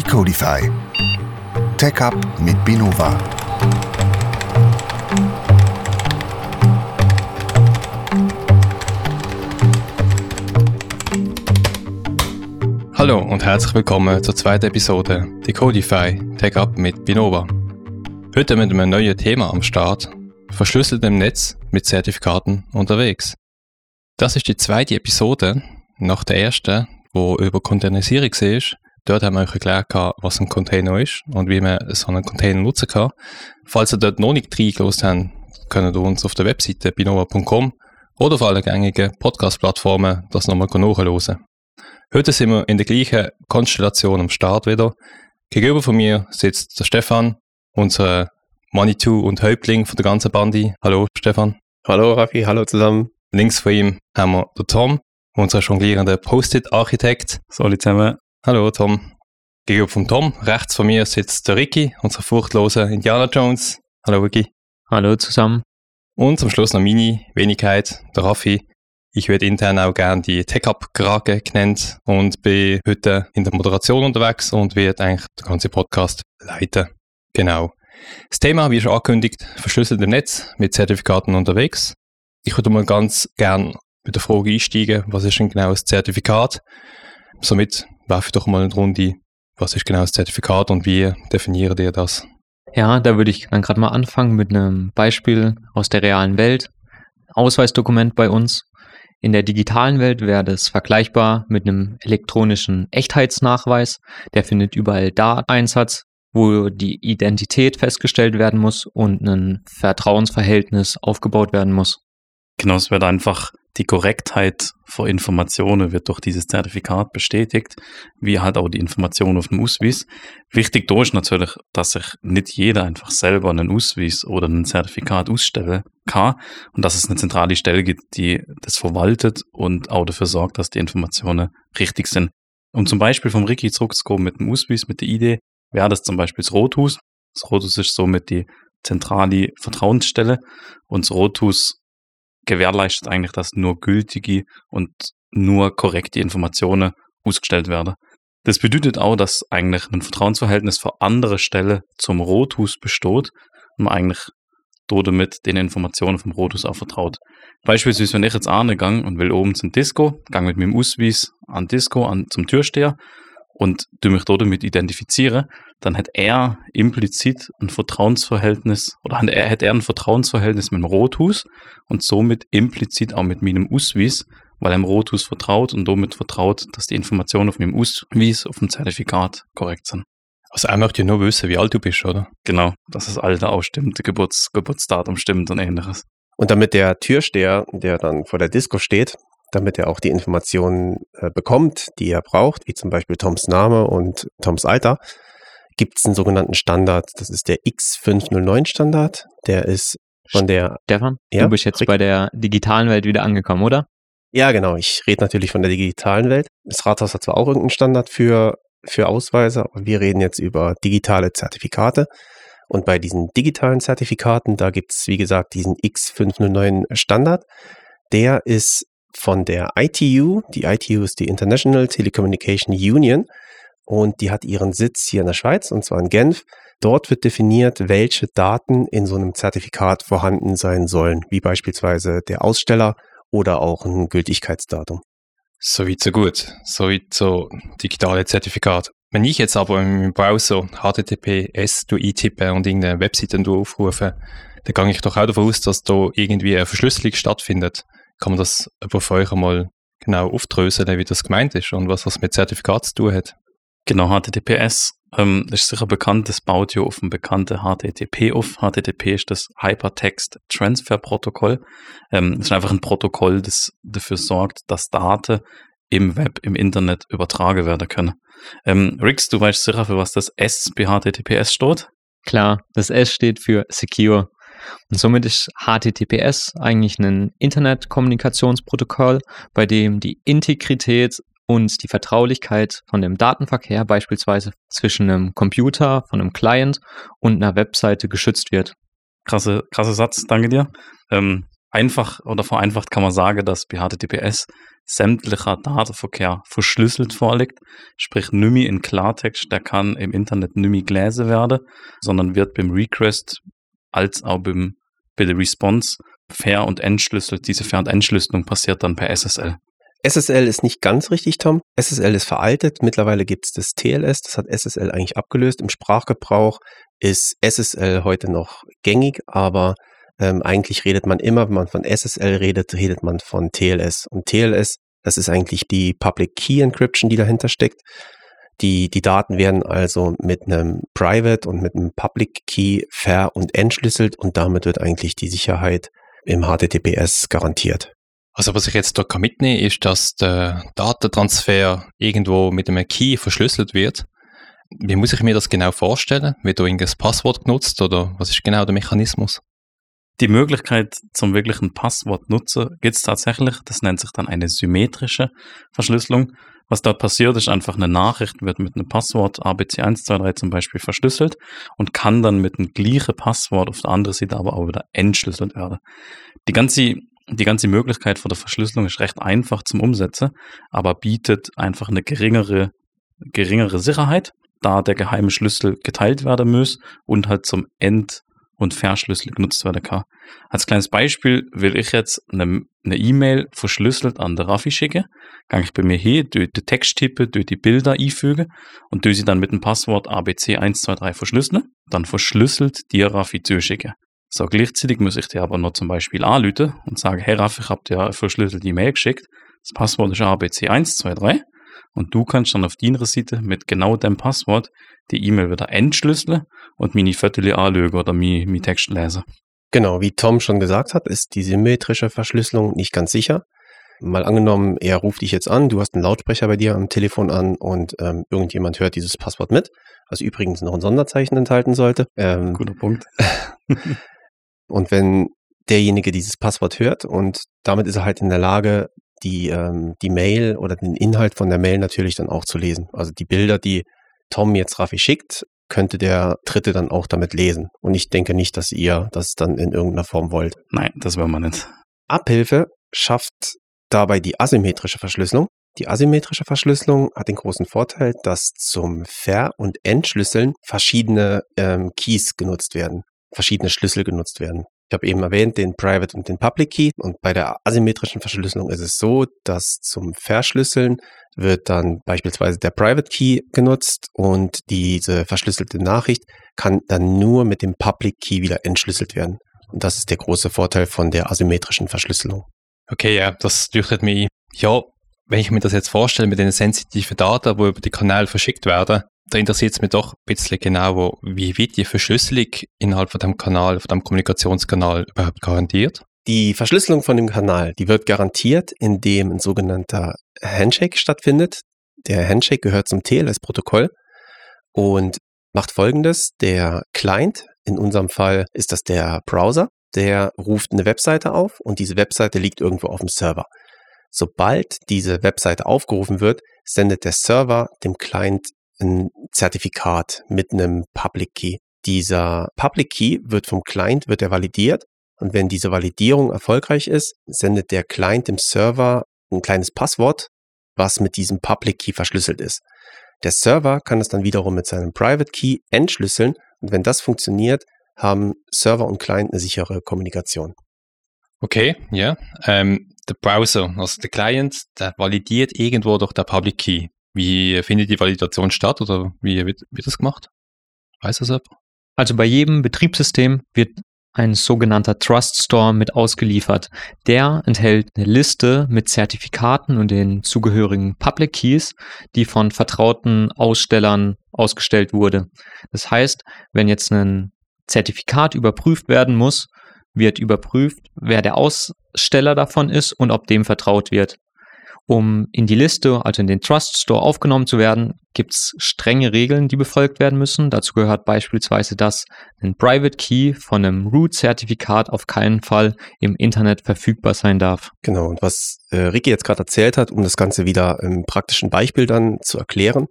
Decodify. Tech Up mit Binova. Hallo und herzlich willkommen zur zweiten Episode Decodify Tech Up mit Binova. Heute mit einem neuen Thema am Start, verschlüsselt im Netz mit Zertifikaten unterwegs. Das ist die zweite Episode nach der ersten, wo über Containerisierung ist. Dort haben wir euch erklärt, was ein Container ist und wie man so einen Container nutzen kann. Falls ihr dort noch nicht reingelassen habt, könnt ihr uns auf der Webseite binova.com oder auf allen gängigen Podcast-Plattformen das nochmal nachhören. Heute sind wir in der gleichen Konstellation am Start wieder. Gegenüber von mir sitzt der Stefan, unser Manitou und Häuptling von der ganzen Bandi. Hallo Stefan. Hallo Raffi, hallo zusammen. Links von ihm haben wir den Tom, unser jonglierender Post-it-Architekt. Hallo zusammen. Hallo Tom. Gegenüber von Tom, rechts von mir sitzt der Ricky, unser furchtlose Indiana Jones. Hallo Ricky. Hallo zusammen. Und zum Schluss noch meine Wenigkeit, der Raffi. Ich werde intern auch gerne die Tech-Up-Krake genannt und bin heute in der Moderation unterwegs und werde eigentlich den ganzen Podcast leiten. Genau. Das Thema, wie schon angekündigt, verschlüsselt im Netz mit Zertifikaten unterwegs. Ich würde mal ganz gern mit der Frage einsteigen, was ist denn genau das Zertifikat? Somit werfe ich doch mal eine Runde, was ist genau das Zertifikat und wie definiert ihr das? Ja, da würde ich dann gerade mal anfangen mit einem Beispiel aus der realen Welt. Ausweisdokument bei uns. In der digitalen Welt wäre das vergleichbar mit einem elektronischen Echtheitsnachweis. Der findet überall da Einsatz, wo die Identität festgestellt werden muss und ein Vertrauensverhältnis aufgebaut werden muss. Genau, es wird einfach die Korrektheit von Informationen wird durch dieses Zertifikat bestätigt, wie halt auch die Information auf dem Ausweis. Wichtig da ist natürlich, dass sich nicht jeder einfach selber einen Ausweis oder ein Zertifikat ausstellen kann und dass es eine zentrale Stelle gibt, die das verwaltet und auch dafür sorgt, dass die Informationen richtig sind. Um zum Beispiel vom Ricky zurückzukommen mit dem Ausweis, mit der Idee, wäre das zum Beispiel das Rothus. Das Rothus ist somit die zentrale Vertrauensstelle und das Rothus gewährleistet eigentlich, dass nur gültige und nur korrekte Informationen ausgestellt werden. Das bedeutet auch, dass eigentlich ein Vertrauensverhältnis für andere Stellen zum Rothus besteht und man eigentlich damit den Informationen vom Rothus auch vertraut. Beispielsweise, wenn ich jetzt angegangen und will oben zum Disco, gang mit meinem Ausweis an Disco, an, zum Türsteher und du mich damit identifiziere, dann hat er implizit ein Vertrauensverhältnis oder hat er, hat er ein Vertrauensverhältnis mit dem Rothus und somit implizit auch mit meinem Ausweis, weil er dem Rothus vertraut und somit vertraut, dass die Informationen auf meinem Ausweis, auf dem Zertifikat korrekt sind. Also er möchte ja nur wissen, wie alt du bist, oder? Genau, dass das Alter auch stimmt, Geburts Geburtsdatum stimmt und ähnliches. Und damit der Türsteher, der dann vor der Disco steht, damit er auch die Informationen äh, bekommt, die er braucht, wie zum Beispiel Toms Name und Toms Alter, gibt es einen sogenannten Standard. Das ist der X509-Standard. Der ist von der. Stefan, ja? du bist jetzt Rick? bei der digitalen Welt wieder angekommen, oder? Ja, genau. Ich rede natürlich von der digitalen Welt. Das Rathaus hat zwar auch irgendeinen Standard für, für Ausweise, aber wir reden jetzt über digitale Zertifikate. Und bei diesen digitalen Zertifikaten, da gibt es, wie gesagt, diesen X509 Standard. Der ist von der ITU. Die ITU ist die International Telecommunication Union und die hat ihren Sitz hier in der Schweiz und zwar in Genf. Dort wird definiert, welche Daten in so einem Zertifikat vorhanden sein sollen, wie beispielsweise der Aussteller oder auch ein Gültigkeitsdatum. So weit, so gut. So weit, so digitale Zertifikat. Wenn ich jetzt aber im Browser HTTPS eintippe und irgendeine Webseite aufrufe, dann gehe ich doch auch davon aus, dass da irgendwie eine Verschlüsselung stattfindet. Kann man das für euch einmal genau aufdröseln, wie das gemeint ist und was das mit Zertifikat zu tun hat? Genau, HTTPS ähm, ist sicher bekannt, das baut ja auf dem bekannten HTTP auf. HTTP ist das Hypertext Transfer Protokoll. Ähm, das ist einfach ein Protokoll, das dafür sorgt, dass Daten im Web, im Internet übertragen werden können. Ähm, Rix, du weißt sicher, für was das S bei HTTPS steht? Klar, das S steht für Secure. Und somit ist HTTPS eigentlich ein Internetkommunikationsprotokoll, bei dem die Integrität und die Vertraulichkeit von dem Datenverkehr beispielsweise zwischen einem Computer, von einem Client und einer Webseite geschützt wird. Krasse, krasse Satz, danke dir. Ähm, einfach oder vereinfacht kann man sagen, dass bei HTTPS sämtlicher Datenverkehr verschlüsselt vorliegt, sprich mehr in Klartext, der kann im Internet mehr gelesen werden, sondern wird beim Request als auch beim, bei der Response fair und entschlüsselt. Diese Fair- und Entschlüsselung passiert dann per SSL. SSL ist nicht ganz richtig, Tom. SSL ist veraltet. Mittlerweile gibt es das TLS, das hat SSL eigentlich abgelöst. Im Sprachgebrauch ist SSL heute noch gängig, aber ähm, eigentlich redet man immer, wenn man von SSL redet, redet man von TLS. Und TLS, das ist eigentlich die Public Key Encryption, die dahinter steckt. Die, die Daten werden also mit einem Private und mit einem Public Key ver- und entschlüsselt und damit wird eigentlich die Sicherheit im HTTPS garantiert. Also was ich jetzt da kann mitnehmen ist, dass der Datentransfer irgendwo mit einem Key verschlüsselt wird. Wie muss ich mir das genau vorstellen? Wird da irgendein Passwort genutzt oder was ist genau der Mechanismus? Die Möglichkeit zum wirklichen Passwort nutzen gibt es tatsächlich. Das nennt sich dann eine symmetrische Verschlüsselung. Was dort passiert, ist einfach eine Nachricht, wird mit einem Passwort ABC123 zum Beispiel verschlüsselt und kann dann mit einem gleichen Passwort auf der anderen Seite aber auch wieder entschlüsselt werden. Die ganze, die ganze Möglichkeit von der Verschlüsselung ist recht einfach zum Umsetzen, aber bietet einfach eine geringere, geringere Sicherheit, da der geheime Schlüssel geteilt werden muss und halt zum End- und Verschlüssel genutzt werden kann. Als kleines Beispiel will ich jetzt eine E-Mail verschlüsselt an der Raffi schicken, kann ich bei mir hier durch den Text tippen, durch die Bilder einfügen und durch sie dann mit dem Passwort ABC123 verschlüsseln, dann verschlüsselt dir Raffi zuschicken. So, gleichzeitig muss ich dir aber noch zum Beispiel anrufen und sagen, hey Raffi, ich habe dir eine verschlüsselte E-Mail geschickt, das Passwort ist ABC123 und du kannst dann auf deiner Seite mit genau dem Passwort die E-Mail wieder entschlüsseln und meine Viertel anlegen oder meine, meine Text lesen. Genau, wie Tom schon gesagt hat, ist die symmetrische Verschlüsselung nicht ganz sicher. Mal angenommen, er ruft dich jetzt an, du hast einen Lautsprecher bei dir am Telefon an und ähm, irgendjemand hört dieses Passwort mit, was übrigens noch ein Sonderzeichen enthalten sollte. Ähm, Guter Punkt. und wenn derjenige dieses Passwort hört und damit ist er halt in der Lage, die, ähm, die Mail oder den Inhalt von der Mail natürlich dann auch zu lesen. Also die Bilder, die Tom jetzt Raffi schickt, könnte der Dritte dann auch damit lesen. Und ich denke nicht, dass ihr das dann in irgendeiner Form wollt. Nein, das wollen wir nicht. Abhilfe schafft dabei die asymmetrische Verschlüsselung. Die asymmetrische Verschlüsselung hat den großen Vorteil, dass zum Ver- und Entschlüsseln verschiedene ähm, Keys genutzt werden, verschiedene Schlüssel genutzt werden. Ich habe eben erwähnt den Private und den Public Key und bei der asymmetrischen Verschlüsselung ist es so, dass zum Verschlüsseln wird dann beispielsweise der Private Key genutzt und diese verschlüsselte Nachricht kann dann nur mit dem Public Key wieder entschlüsselt werden. Und das ist der große Vorteil von der asymmetrischen Verschlüsselung. Okay, ja, das leuchtet ein. Ja, wenn ich mir das jetzt vorstelle mit den sensitiven Daten, die über die Kanäle verschickt werden, da interessiert es mich doch ein bisschen genau, wie wird die Verschlüsselung innerhalb von dem Kanal, von dem Kommunikationskanal überhaupt garantiert? Die Verschlüsselung von dem Kanal, die wird garantiert, indem ein sogenannter Handshake stattfindet. Der Handshake gehört zum TLS-Protokoll und macht folgendes. Der Client, in unserem Fall ist das der Browser, der ruft eine Webseite auf und diese Webseite liegt irgendwo auf dem Server. Sobald diese Webseite aufgerufen wird, sendet der Server dem Client ein Zertifikat mit einem Public Key. Dieser Public Key wird vom Client wird er validiert und wenn diese Validierung erfolgreich ist, sendet der Client dem Server ein kleines Passwort, was mit diesem Public Key verschlüsselt ist. Der Server kann es dann wiederum mit seinem Private Key entschlüsseln und wenn das funktioniert, haben Server und Client eine sichere Kommunikation. Okay, ja. Ähm, der Browser, also der Client, der validiert irgendwo durch der Public Key. Wie findet die Validation statt oder wie wird, wird das gemacht? Weiß das jemand? Also bei jedem Betriebssystem wird ein sogenannter Trust Store mit ausgeliefert. Der enthält eine Liste mit Zertifikaten und den zugehörigen Public Keys, die von vertrauten Ausstellern ausgestellt wurde. Das heißt, wenn jetzt ein Zertifikat überprüft werden muss, wird überprüft, wer der Aussteller davon ist und ob dem vertraut wird. Um in die Liste, also in den Trust Store aufgenommen zu werden, gibt es strenge Regeln, die befolgt werden müssen. Dazu gehört beispielsweise, dass ein Private Key von einem Root-Zertifikat auf keinen Fall im Internet verfügbar sein darf. Genau, und was äh, Ricky jetzt gerade erzählt hat, um das Ganze wieder im praktischen Beispiel dann zu erklären,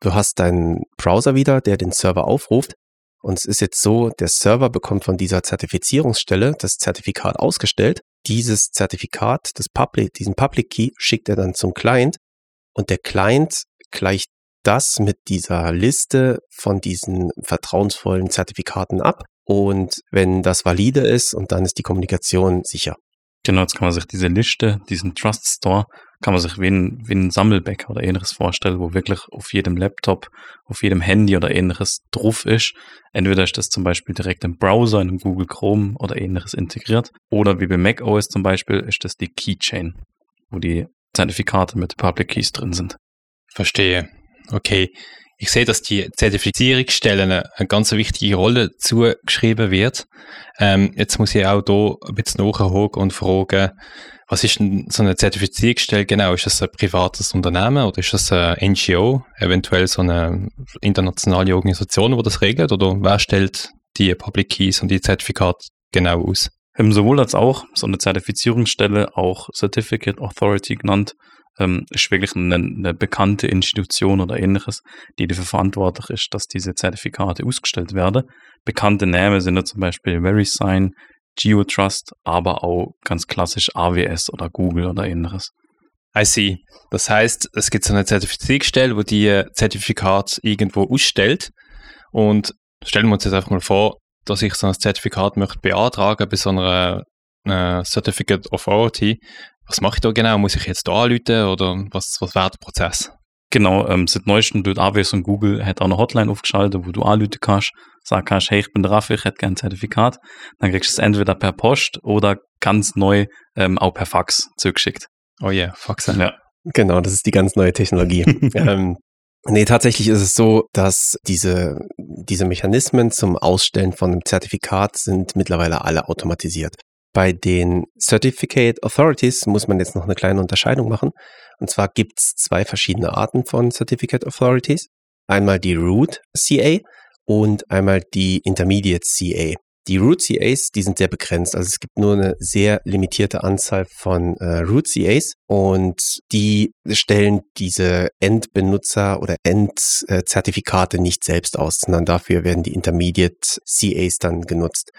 du hast deinen Browser wieder, der den Server aufruft. Und es ist jetzt so, der Server bekommt von dieser Zertifizierungsstelle das Zertifikat ausgestellt dieses Zertifikat, das Public, diesen Public Key, schickt er dann zum Client und der Client gleicht das mit dieser Liste von diesen vertrauensvollen Zertifikaten ab. Und wenn das valide ist, und dann ist die Kommunikation sicher. Genau, jetzt kann man sich diese Liste, diesen Trust Store, kann man sich wie ein, wie ein Sammelbeck oder ähnliches vorstellen, wo wirklich auf jedem Laptop, auf jedem Handy oder ähnliches drauf ist. Entweder ist das zum Beispiel direkt im Browser, in einem Google Chrome oder ähnliches integriert. Oder wie bei macOS zum Beispiel ist das die Keychain, wo die Zertifikate mit Public Keys drin sind. Verstehe. Okay. Ich sehe, dass die Zertifizierungsstellen eine ganz wichtige Rolle zugeschrieben wird. Ähm, jetzt muss ich auch hier ein bisschen nachhaken und fragen, was ist denn so eine Zertifizierungsstelle genau? Ist das ein privates Unternehmen oder ist das eine NGO, eventuell so eine internationale Organisation, die das regelt? Oder wer stellt die Public Keys und die Zertifikate genau aus? Ähm, sowohl als auch so eine Zertifizierungsstelle, auch Certificate Authority genannt, ähm, ist wirklich eine, eine, bekannte Institution oder ähnliches, die dafür verantwortlich ist, dass diese Zertifikate ausgestellt werden. Bekannte Namen sind ja zum Beispiel VeriSign, GeoTrust, aber auch ganz klassisch AWS oder Google oder ähnliches. I see. Das heißt, es gibt so eine Zertifizierungsstelle, wo die Zertifikat irgendwo ausstellt. Und stellen wir uns jetzt einfach mal vor, dass ich so ein Zertifikat möchte beantragen bei so einer äh, Certificate Authority. Was mache ich da genau? Muss ich jetzt da anrufen oder was, was wäre der Prozess? Genau, ähm, seit neuestem tut AWS und Google hat auch eine Hotline aufgeschaltet, wo du anrufen kannst, sagen kannst, hey, ich bin der Raffi, ich hätte gerne ein Zertifikat. Dann kriegst du es entweder per Post oder ganz neu ähm, auch per Fax zugeschickt. Oh yeah, Faxen. Ja. Genau, das ist die ganz neue Technologie. ähm, nee, tatsächlich ist es so, dass diese, diese Mechanismen zum Ausstellen von einem Zertifikat sind mittlerweile alle automatisiert. Bei den Certificate Authorities muss man jetzt noch eine kleine Unterscheidung machen. Und zwar gibt es zwei verschiedene Arten von Certificate Authorities. Einmal die Root CA und einmal die Intermediate CA. Die Root CAs, die sind sehr begrenzt. Also es gibt nur eine sehr limitierte Anzahl von äh, Root CAs und die stellen diese Endbenutzer oder Endzertifikate nicht selbst aus, sondern dafür werden die Intermediate CAs dann genutzt.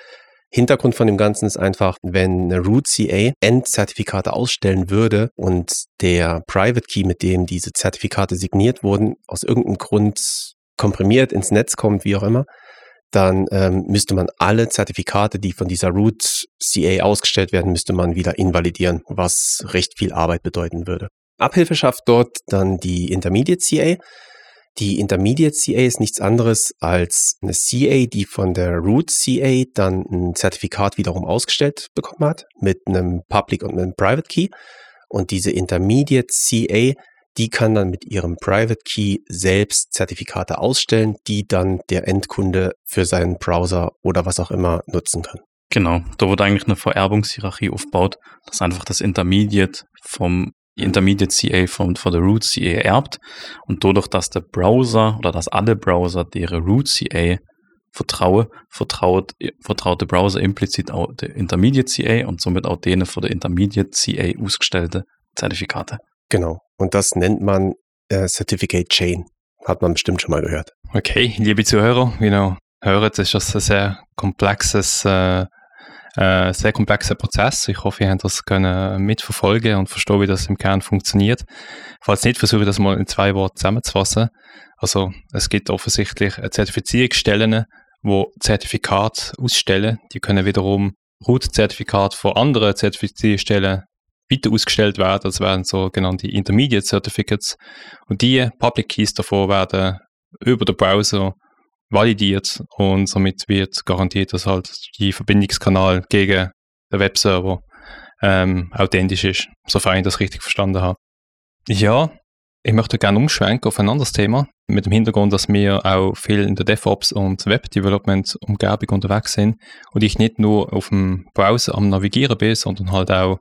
Hintergrund von dem Ganzen ist einfach, wenn eine Root CA Endzertifikate ausstellen würde und der Private Key, mit dem diese Zertifikate signiert wurden, aus irgendeinem Grund komprimiert ins Netz kommt, wie auch immer, dann ähm, müsste man alle Zertifikate, die von dieser Root CA ausgestellt werden, müsste man wieder invalidieren, was recht viel Arbeit bedeuten würde. Abhilfe schafft dort dann die Intermediate CA. Die Intermediate CA ist nichts anderes als eine CA, die von der Root CA dann ein Zertifikat wiederum ausgestellt bekommen hat mit einem Public und einem Private Key. Und diese Intermediate CA, die kann dann mit ihrem Private Key selbst Zertifikate ausstellen, die dann der Endkunde für seinen Browser oder was auch immer nutzen kann. Genau, da wurde eigentlich eine Vererbungshierarchie aufgebaut, dass einfach das Intermediate vom Intermediate CA von, von der Root CA erbt und dadurch, dass der Browser oder dass alle Browser deren Root CA vertrauen, vertraut, vertraut der Browser implizit auch der Intermediate CA und somit auch denen von der Intermediate CA ausgestellte Zertifikate. Genau. Und das nennt man äh, Certificate Chain. Hat man bestimmt schon mal gehört. Okay, liebe Zuhörer, genau. Hören, das ist das ein sehr komplexes äh, äh, sehr komplexer Prozess. Ich hoffe, ihr habt das können mitverfolgen und verstehen, wie das im Kern funktioniert. Falls nicht, versuche ich das mal in zwei Worten zusammenzufassen. Also es gibt offensichtlich Zertifizierungsstellen, wo Zertifikat ausstellen. Die können wiederum Root-Zertifikat von anderen Zertifizierungsstellen weiter ausgestellt werden. Das werden sogenannte Intermediate Certificates. Und die Public Keys davor werden über den Browser validiert und somit wird garantiert, dass halt die Verbindungskanal gegen den Webserver ähm, authentisch ist, sofern ich das richtig verstanden habe. Ja, ich möchte gerne umschwenken auf ein anderes Thema, mit dem Hintergrund, dass wir auch viel in der DevOps und Web-Development-Umgebung unterwegs sind und ich nicht nur auf dem Browser am Navigieren bin, sondern halt auch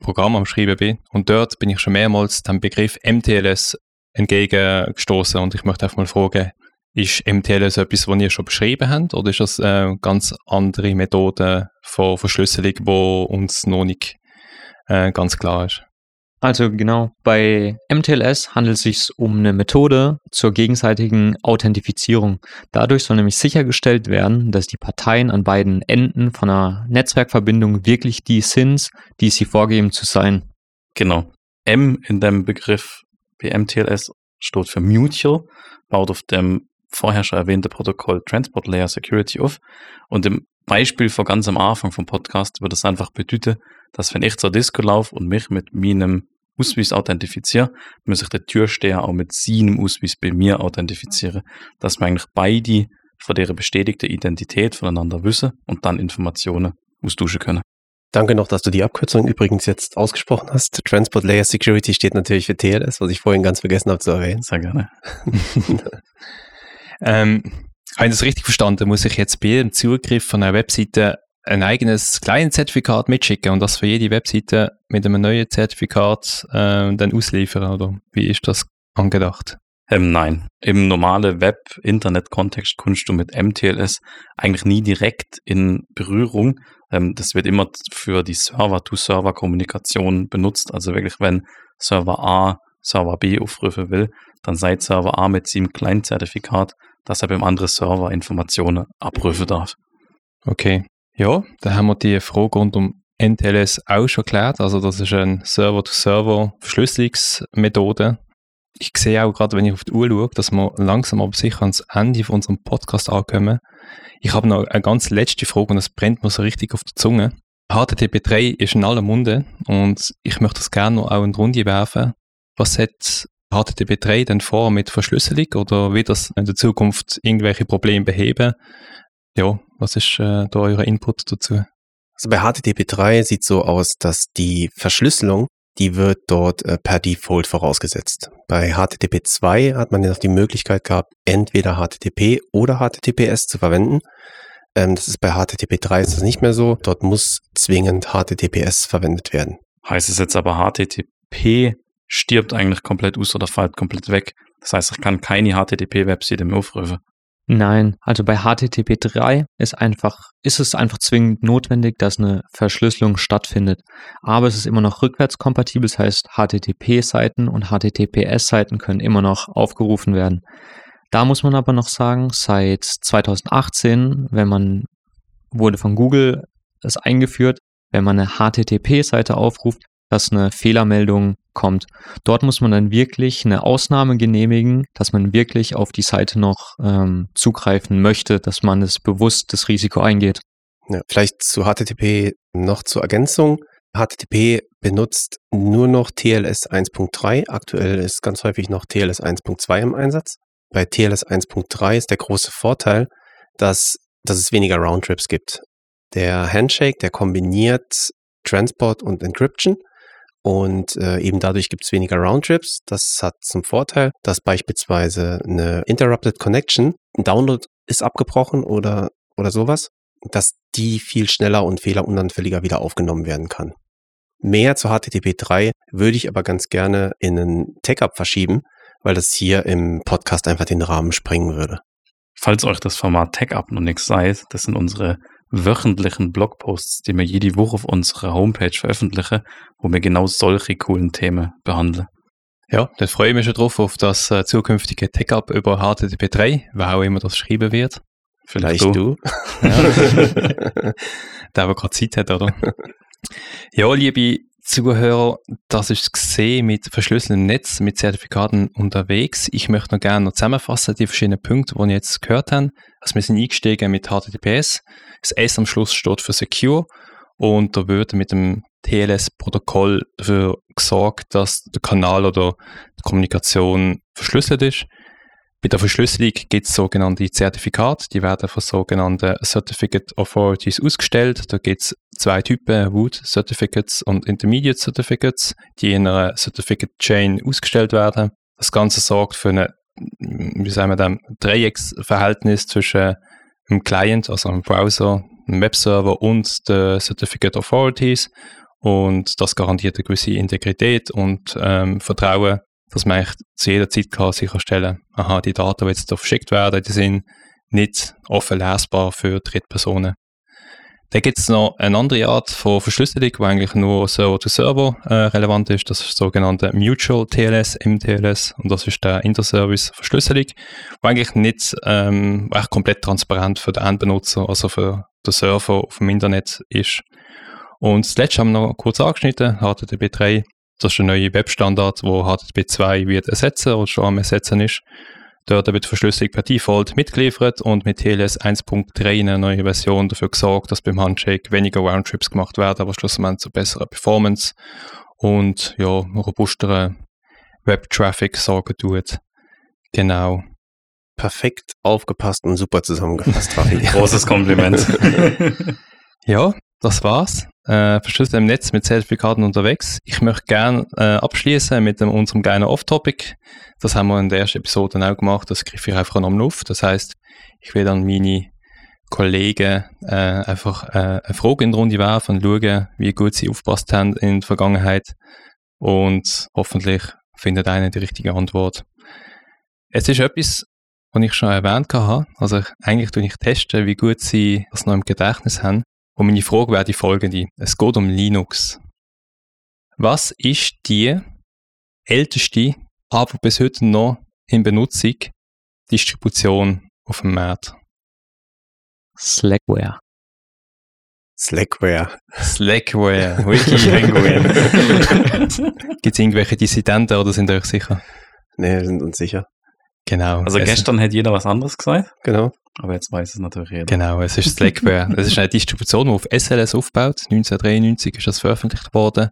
Programm am Schreiben bin. Und dort bin ich schon mehrmals dem Begriff MTLS entgegengestoßen und ich möchte einfach mal fragen, ist MTLS etwas, was ihr schon beschrieben habt, oder ist das eine ganz andere Methode von Verschlüsselung, die uns noch nicht äh, ganz klar ist? Also genau, bei MTLS handelt es sich um eine Methode zur gegenseitigen Authentifizierung. Dadurch soll nämlich sichergestellt werden, dass die Parteien an beiden Enden von einer Netzwerkverbindung wirklich die sind, die sie vorgeben zu sein. Genau. M in dem Begriff wie MTLS steht für Mutual, baut auf dem vorher schon erwähnte Protokoll Transport Layer Security auf. Und im Beispiel vor ganz am Anfang vom Podcast würde es einfach bedeuten, dass wenn ich zur Disco laufe und mich mit meinem Ausweis authentifiziere, muss ich der Türsteher auch mit seinem Ausweis bei mir authentifizieren, dass wir eigentlich beide von deren bestätigte Identität voneinander wissen und dann Informationen austauschen können. Danke noch, dass du die Abkürzung übrigens jetzt ausgesprochen hast. Transport Layer Security steht natürlich für TLS, was ich vorhin ganz vergessen habe zu erwähnen. Sehr gerne. Ähm, habe ich das richtig verstanden? Muss ich jetzt bei jedem Zugriff von einer Webseite ein eigenes kleines Zertifikat mitschicken und das für jede Webseite mit einem neuen Zertifikat äh, dann ausliefern? Oder wie ist das angedacht? Ähm, nein, im normalen Web-Internet-Kontext kommst du mit MTLS eigentlich nie direkt in Berührung. Ähm, das wird immer für die Server-to-Server-Kommunikation benutzt. Also wirklich, wenn Server A Server B aufrufen will, dann sei Server A mit seinem kleinen Zertifikat, dass er beim anderen Server Informationen abrufen darf. Okay. Ja, da haben wir die Frage rund um NTLS auch schon geklärt. Also das ist eine Server-to-Server-Verschlüsselungsmethode. Ich sehe auch gerade, wenn ich auf die Uhr schaue, dass wir langsam aber sicher ans Ende von unserem Podcast ankommen. Ich habe noch eine ganz letzte Frage und es brennt mir so richtig auf der Zunge. HTTP3 ist in aller Munde und ich möchte das gerne noch auch in die Runde werfen. Was hat HTTP3 denn vor mit Verschlüsselung oder wird das in der Zukunft irgendwelche Probleme beheben? Ja, was ist äh, da euer Input dazu? Also bei HTTP3 sieht so aus, dass die Verschlüsselung, die wird dort äh, per Default vorausgesetzt. Bei HTTP2 hat man ja noch die Möglichkeit gehabt, entweder HTTP oder HTTPS zu verwenden. Ähm, das ist bei HTTP3 ist das nicht mehr so. Dort muss zwingend HTTPS verwendet werden. Heißt es jetzt aber HTTP stirbt eigentlich komplett aus oder fällt komplett weg. Das heißt, ich kann keine HTTP-Webseite mehr aufrufen. Nein, also bei HTTP3 ist einfach, ist es einfach zwingend notwendig, dass eine Verschlüsselung stattfindet. Aber es ist immer noch rückwärtskompatibel, das heißt HTTP-Seiten und HTTPS-Seiten können immer noch aufgerufen werden. Da muss man aber noch sagen, seit 2018, wenn man wurde von Google es eingeführt, wenn man eine HTTP-Seite aufruft, dass eine Fehlermeldung kommt. Dort muss man dann wirklich eine Ausnahme genehmigen, dass man wirklich auf die Seite noch ähm, zugreifen möchte, dass man es bewusst das Risiko eingeht. Ja, vielleicht zu HTTP noch zur Ergänzung. HTTP benutzt nur noch TLS 1.3. Aktuell ist ganz häufig noch TLS 1.2 im Einsatz. Bei TLS 1.3 ist der große Vorteil, dass, dass es weniger Roundtrips gibt. Der Handshake, der kombiniert Transport und Encryption und äh, eben dadurch gibt es weniger Roundtrips. Das hat zum Vorteil, dass beispielsweise eine Interrupted Connection, ein Download ist abgebrochen oder, oder sowas, dass die viel schneller und fehlerunanfälliger wieder aufgenommen werden kann. Mehr zu HTTP 3 würde ich aber ganz gerne in einen Tech-Up verschieben, weil das hier im Podcast einfach den Rahmen sprengen würde. Falls euch das Format Tech-Up noch nichts sei, das sind unsere wöchentlichen Blogposts, die wir jede Woche auf unserer Homepage veröffentlichen, wo wir genau solche coolen Themen behandeln. Ja, da freue ich mich schon drauf auf das äh, zukünftige Tech-Up über HTTP3, wer auch immer das schreiben wird. Vielleicht, Vielleicht du. du. Ja. Der, der gerade Zeit hat, oder? Ja, liebe Zuhörer, das ist gesehen mit verschlüsseltem Netz, mit Zertifikaten unterwegs. Ich möchte noch gerne noch zusammenfassen, die verschiedenen Punkte, die wir jetzt gehört haben. Also wir sind eingestiegen mit HTTPS. Das S am Schluss steht für Secure und da wird mit dem TLS-Protokoll dafür gesorgt, dass der Kanal oder die Kommunikation verschlüsselt ist. Bei der Verschlüsselung gibt es sogenannte Zertifikate, die werden von sogenannten Certificate Authorities ausgestellt. Da gibt es zwei Typen, Root Certificates und Intermediate Certificates, die in einer Certificate Chain ausgestellt werden. Das Ganze sorgt für eine, wie sagen wir dann, Dreiecksverhältnis zwischen dem Client, also einem Browser, einem Webserver und den Certificate Authorities. Und das garantiert eine gewisse Integrität und ähm, Vertrauen dass man zu jeder Zeit kann sicherstellen kann, aha, die Daten, die jetzt da verschickt werden, die sind nicht offen lesbar für Drittpersonen. Dann gibt es noch eine andere Art von Verschlüsselung, die eigentlich nur Server-to-Server äh, relevant ist. Das ist sogenannte Mutual TLS, MTLS. Und das ist der Interservice-Verschlüsselung, die eigentlich nicht ähm, echt komplett transparent für den Endbenutzer, also für den Server auf dem Internet ist. Und das letzte haben wir noch kurz angeschnitten, HTTP3. Das ist der neue Webstandard, wo HTTP2 wird ersetzen oder schon am ersetzen ist. Dort wird Verschlüsselung per Default mitgeliefert und mit TLS 1.3 eine neue Version dafür gesorgt, dass beim Handshake weniger Roundtrips gemacht werden, aber schlussendlich zu besserer Performance und ja, robusteren Web-Traffic sorgen tut. Genau. Perfekt aufgepasst und super zusammengefasst, Rafi. Großes Kompliment. Ja, das war's. Äh, Verschlüsselt im Netz mit Zertifikaten unterwegs. Ich möchte gerne äh, abschließen mit dem, unserem kleinen Off-Topic. Das haben wir in der ersten Episode auch gemacht. Das greife ich einfach nochmal auf. Das heißt, ich will dann meine Kollegen äh, einfach äh, eine Frage in die Runde werfen und schauen, wie gut sie aufgepasst haben in der Vergangenheit. Und hoffentlich findet einer die richtige Antwort. Es ist etwas, was ich schon erwähnt habe. Also ich, eigentlich tue ich wie gut sie das noch im Gedächtnis haben. Und meine Frage wäre die folgende. Es geht um Linux. Was ist die älteste, aber bis heute noch in Benutzung Distribution auf dem Markt? Slackware. Slackware. Slackware. Wiki Penguin. Gibt es irgendwelche Dissidenten oder sind euch sicher? Nee, wir sind uns sicher. Genau. Also es, gestern hätte jeder was anderes gesagt, Genau. aber jetzt weiß es natürlich jeder. Genau, es ist Slackware. Es ist eine Distribution, die auf SLS aufbaut. 1993 ist das veröffentlicht worden.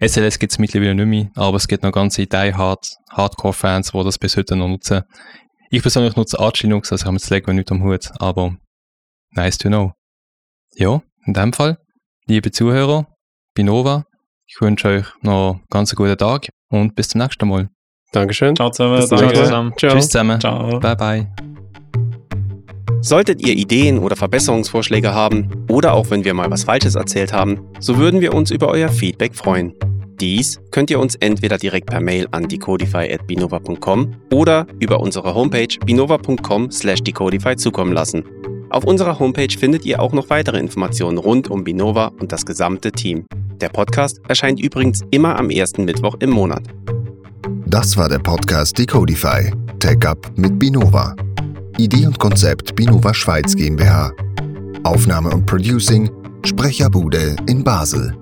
SLS gibt es mittlerweile nicht mehr, aber es gibt noch ganze Die-Hard Hardcore-Fans, die das bis heute noch nutzen. Ich persönlich nutze Arch Linux, also ich habe mit Slackware nicht am Hut, aber nice to know. Ja, in dem Fall, liebe Zuhörer, Binova, ich wünsche euch noch einen ganz guten Tag und bis zum nächsten Mal. Dankeschön. Ciao zusammen. Bis dann. danke. Zusammen. Ciao. Tschüss zusammen. Ciao. Bye bye. Solltet ihr Ideen oder Verbesserungsvorschläge haben oder auch wenn wir mal was Falsches erzählt haben, so würden wir uns über euer Feedback freuen. Dies könnt ihr uns entweder direkt per Mail an decodify.binova.com oder über unsere Homepage binova.com/decodify zukommen lassen. Auf unserer Homepage findet ihr auch noch weitere Informationen rund um Binova und das gesamte Team. Der Podcast erscheint übrigens immer am ersten Mittwoch im Monat. Das war der Podcast Decodify. Tech Up mit Binova. Idee und Konzept Binova Schweiz GmbH. Aufnahme und Producing Sprecherbude in Basel.